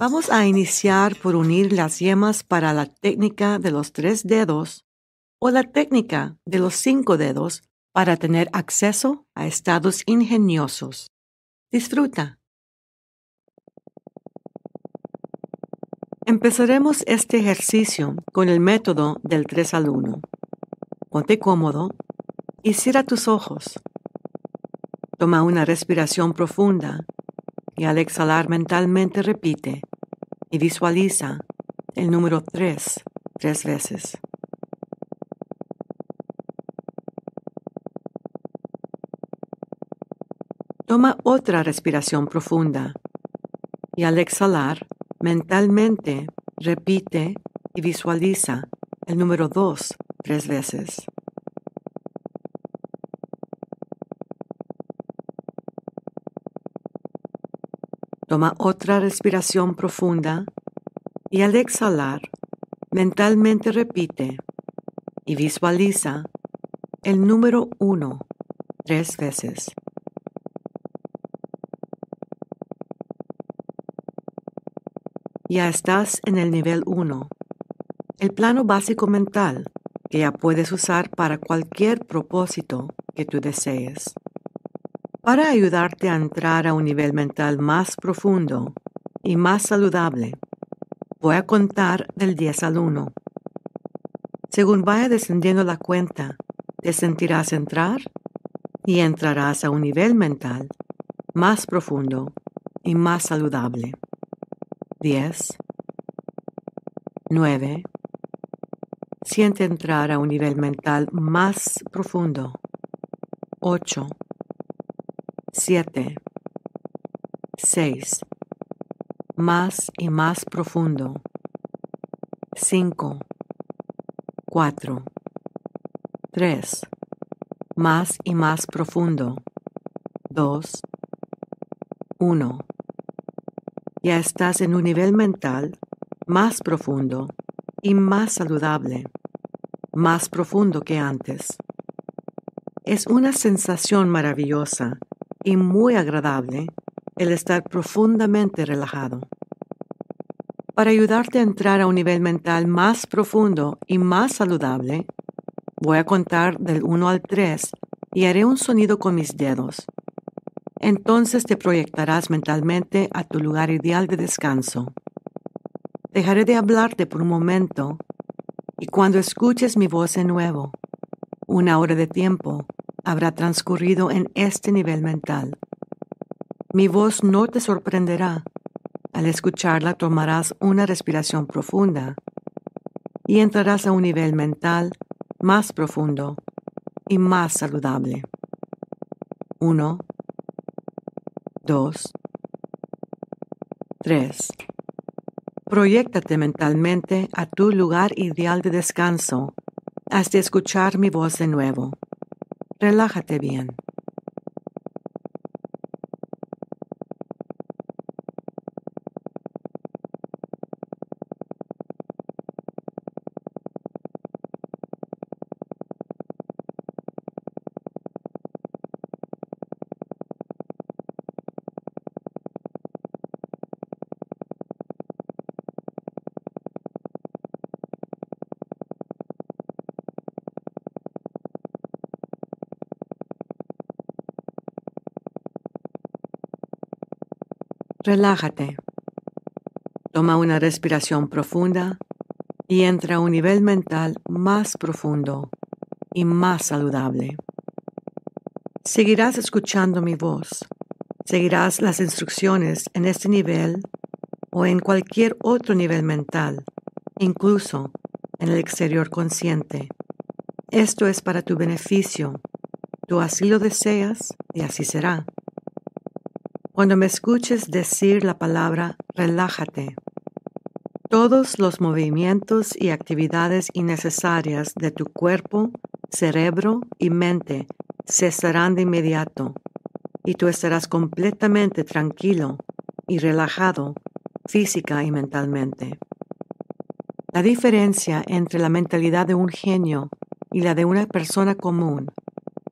Vamos a iniciar por unir las yemas para la técnica de los tres dedos o la técnica de los cinco dedos para tener acceso a estados ingeniosos. Disfruta. Empezaremos este ejercicio con el método del 3 al 1. Ponte cómodo y cierra tus ojos. Toma una respiración profunda y al exhalar mentalmente repite y visualiza el número 3 tres veces. Toma otra respiración profunda y al exhalar mentalmente repite y visualiza el número 2 tres veces. Toma otra respiración profunda y al exhalar, mentalmente repite y visualiza el número uno tres veces. Ya estás en el nivel 1, el plano básico mental que ya puedes usar para cualquier propósito que tú desees. Para ayudarte a entrar a un nivel mental más profundo y más saludable, voy a contar del 10 al 1. Según vaya descendiendo la cuenta, te sentirás entrar y entrarás a un nivel mental más profundo y más saludable. 10, 9, siente entrar a un nivel mental más profundo. 8, 7, 6, más y más profundo. 5, 4, 3, más y más profundo. 2, 1. Ya estás en un nivel mental más profundo y más saludable, más profundo que antes. Es una sensación maravillosa y muy agradable el estar profundamente relajado. Para ayudarte a entrar a un nivel mental más profundo y más saludable, voy a contar del 1 al 3 y haré un sonido con mis dedos. Entonces te proyectarás mentalmente a tu lugar ideal de descanso. Dejaré de hablarte por un momento y cuando escuches mi voz de nuevo, una hora de tiempo habrá transcurrido en este nivel mental. Mi voz no te sorprenderá. Al escucharla tomarás una respiración profunda y entrarás a un nivel mental más profundo y más saludable. 1, 2, 3. Proyéctate mentalmente a tu lugar ideal de descanso hasta escuchar mi voz de nuevo. Relájate bien. Relájate. Toma una respiración profunda y entra a un nivel mental más profundo y más saludable. Seguirás escuchando mi voz. Seguirás las instrucciones en este nivel o en cualquier otro nivel mental, incluso en el exterior consciente. Esto es para tu beneficio. Tú así lo deseas y así será. Cuando me escuches decir la palabra relájate, todos los movimientos y actividades innecesarias de tu cuerpo, cerebro y mente cesarán de inmediato y tú estarás completamente tranquilo y relajado física y mentalmente. La diferencia entre la mentalidad de un genio y la de una persona común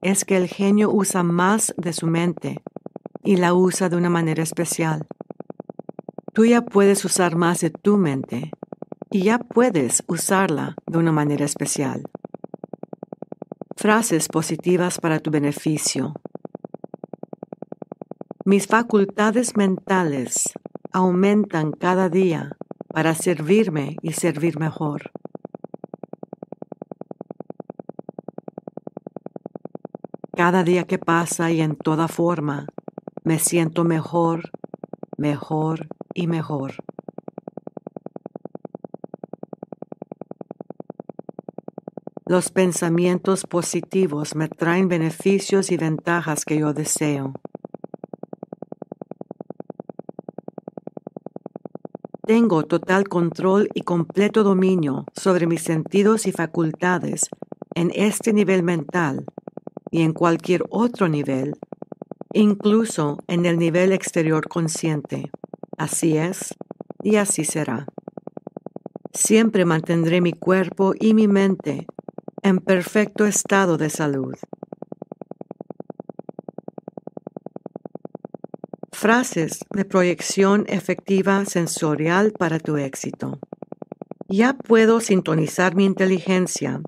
es que el genio usa más de su mente y la usa de una manera especial. tú ya puedes usar más de tu mente y ya puedes usarla de una manera especial. Frases positivas para tu beneficio. Mis facultades mentales aumentan cada día para servirme y servir mejor. Cada día que pasa y en toda forma, me siento mejor, mejor y mejor. Los pensamientos positivos me traen beneficios y ventajas que yo deseo. Tengo total control y completo dominio sobre mis sentidos y facultades en este nivel mental y en cualquier otro nivel, incluso en el nivel exterior consciente. Así es y así será. Siempre mantendré mi cuerpo y mi mente en perfecto estado de salud. Frases de proyección efectiva sensorial para tu éxito. Ya puedo sintonizar mi inteligencia,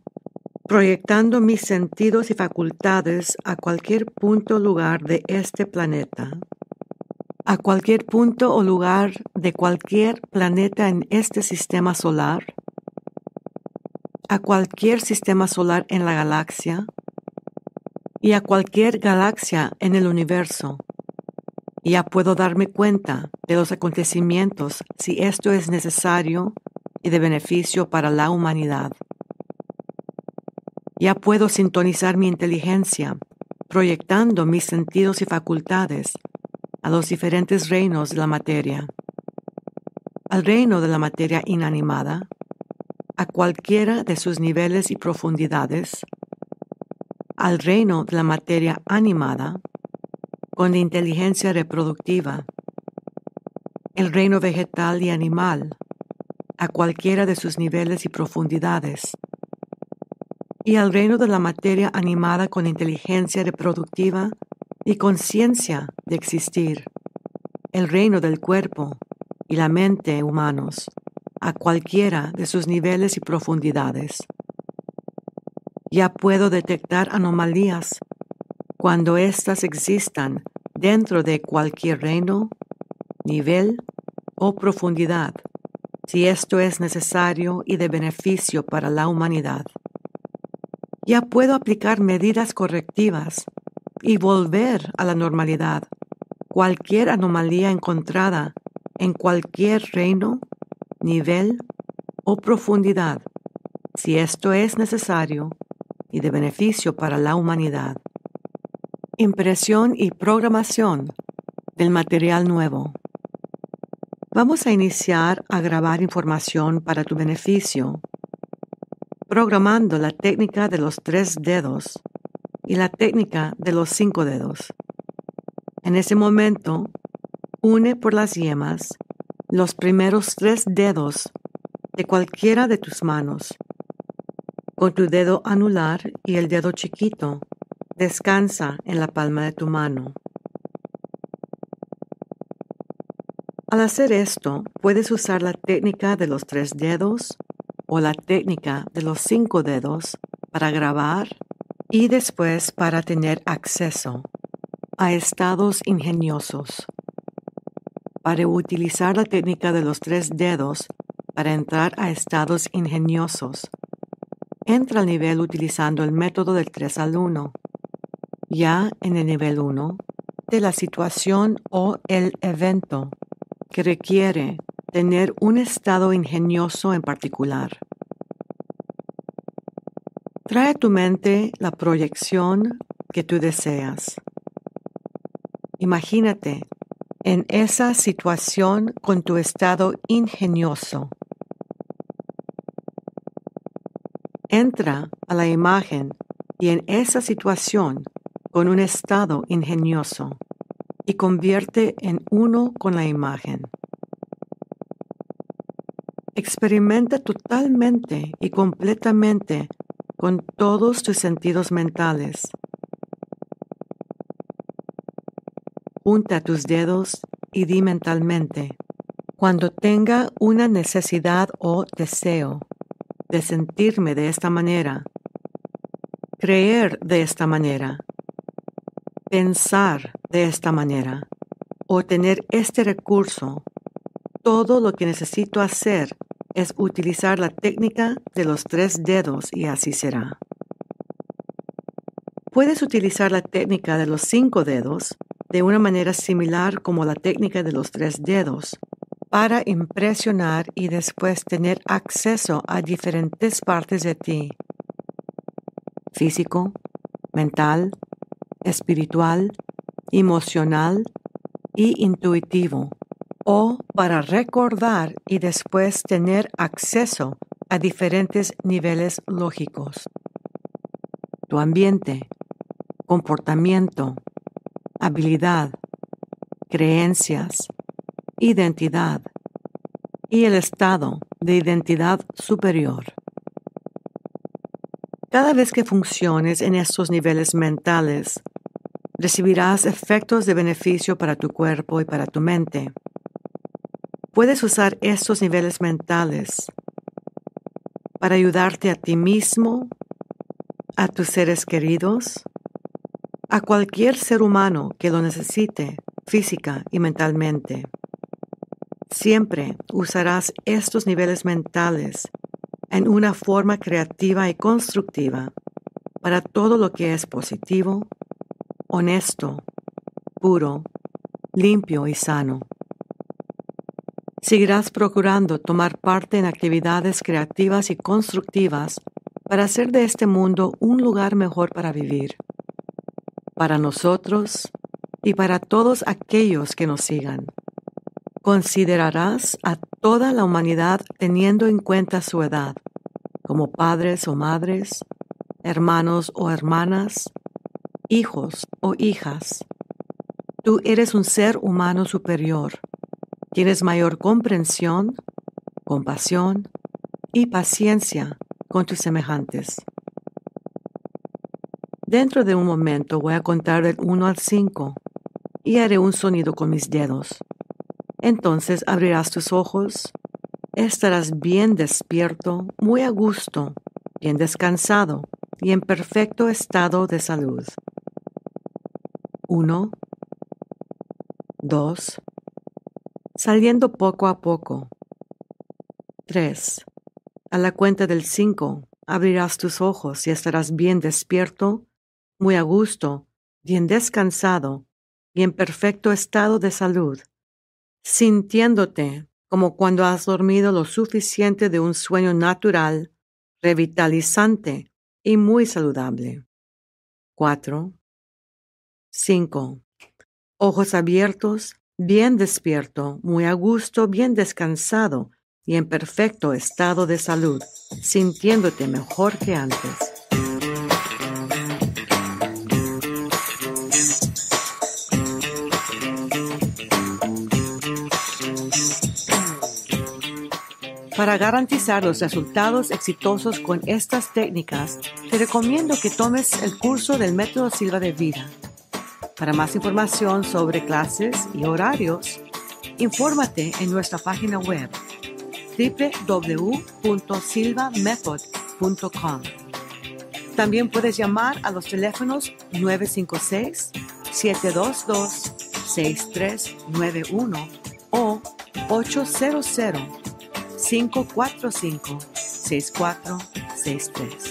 proyectando mis sentidos y facultades a cualquier punto lugar de este planeta. A cualquier punto o lugar de cualquier planeta en este sistema solar a cualquier sistema solar en la galaxia y a cualquier galaxia en el universo. Ya puedo darme cuenta de los acontecimientos si esto es necesario y de beneficio para la humanidad. Ya puedo sintonizar mi inteligencia, proyectando mis sentidos y facultades a los diferentes reinos de la materia. Al reino de la materia inanimada, a cualquiera de sus niveles y profundidades, al reino de la materia animada, con inteligencia reproductiva, el reino vegetal y animal, a cualquiera de sus niveles y profundidades, y al reino de la materia animada con inteligencia reproductiva y conciencia de existir, el reino del cuerpo y la mente humanos a cualquiera de sus niveles y profundidades. Ya puedo detectar anomalías cuando éstas existan dentro de cualquier reino, nivel o profundidad, si esto es necesario y de beneficio para la humanidad. Ya puedo aplicar medidas correctivas y volver a la normalidad cualquier anomalía encontrada en cualquier reino nivel o profundidad, si esto es necesario y de beneficio para la humanidad. Impresión y programación del material nuevo. Vamos a iniciar a grabar información para tu beneficio, programando la técnica de los tres dedos y la técnica de los cinco dedos. En ese momento, une por las yemas los primeros tres dedos de cualquiera de tus manos. Con tu dedo anular y el dedo chiquito, descansa en la palma de tu mano. Al hacer esto, puedes usar la técnica de los tres dedos o la técnica de los cinco dedos para grabar y después para tener acceso a estados ingeniosos para utilizar la técnica de los tres dedos para entrar a estados ingeniosos. Entra al nivel utilizando el método del 3 al 1. Ya en el nivel 1, de la situación o el evento que requiere tener un estado ingenioso en particular. Trae a tu mente la proyección que tú deseas. Imagínate en esa situación con tu estado ingenioso. Entra a la imagen y en esa situación con un estado ingenioso y convierte en uno con la imagen. Experimenta totalmente y completamente con todos tus sentidos mentales. Junta tus dedos y di mentalmente, Cuando tenga una necesidad o deseo de sentirme de esta manera, creer de esta manera, pensar de esta manera o tener este recurso, todo lo que necesito hacer es utilizar la técnica de los tres dedos y así será. Puedes utilizar la técnica de los cinco dedos de una manera similar como la técnica de los tres dedos para impresionar y después tener acceso a diferentes partes de ti, físico, mental, espiritual, emocional y intuitivo, o para recordar y después tener acceso a diferentes niveles lógicos. Tu ambiente, comportamiento, habilidad, creencias, identidad y el estado de identidad superior. Cada vez que funciones en estos niveles mentales, recibirás efectos de beneficio para tu cuerpo y para tu mente. Puedes usar estos niveles mentales para ayudarte a ti mismo, a tus seres queridos, a cualquier ser humano que lo necesite física y mentalmente. Siempre usarás estos niveles mentales en una forma creativa y constructiva para todo lo que es positivo, honesto, puro, limpio y sano. Seguirás procurando tomar parte en actividades creativas y constructivas para hacer de este mundo un lugar mejor para vivir, para nosotros y para todos aquellos que nos sigan. Considerarás a toda la humanidad teniendo en cuenta su edad, como padres o madres, hermanos o hermanas, hijos o hijas. Tú eres un ser humano superior. Tienes mayor comprensión, compasión y paciencia con tus semejantes. Dentro de un momento voy a contar del 1 al 5 y haré un sonido con mis dedos. Entonces abrirás tus ojos, estarás bien despierto, muy a gusto, bien descansado y en perfecto estado de salud. Uno, dos, saliendo poco a poco. Tres, a la cuenta del cinco, abrirás tus ojos y estarás bien despierto, muy a gusto, bien descansado y en perfecto estado de salud sintiéndote como cuando has dormido lo suficiente de un sueño natural, revitalizante y muy saludable. 4. 5. Ojos abiertos, bien despierto, muy a gusto, bien descansado y en perfecto estado de salud, sintiéndote mejor que antes. Para garantizar los resultados exitosos con estas técnicas, te recomiendo que tomes el curso del método Silva de Vida. Para más información sobre clases y horarios, infórmate en nuestra página web www.silvamethod.com. También puedes llamar a los teléfonos 956-722-6391 o 800 545 6463.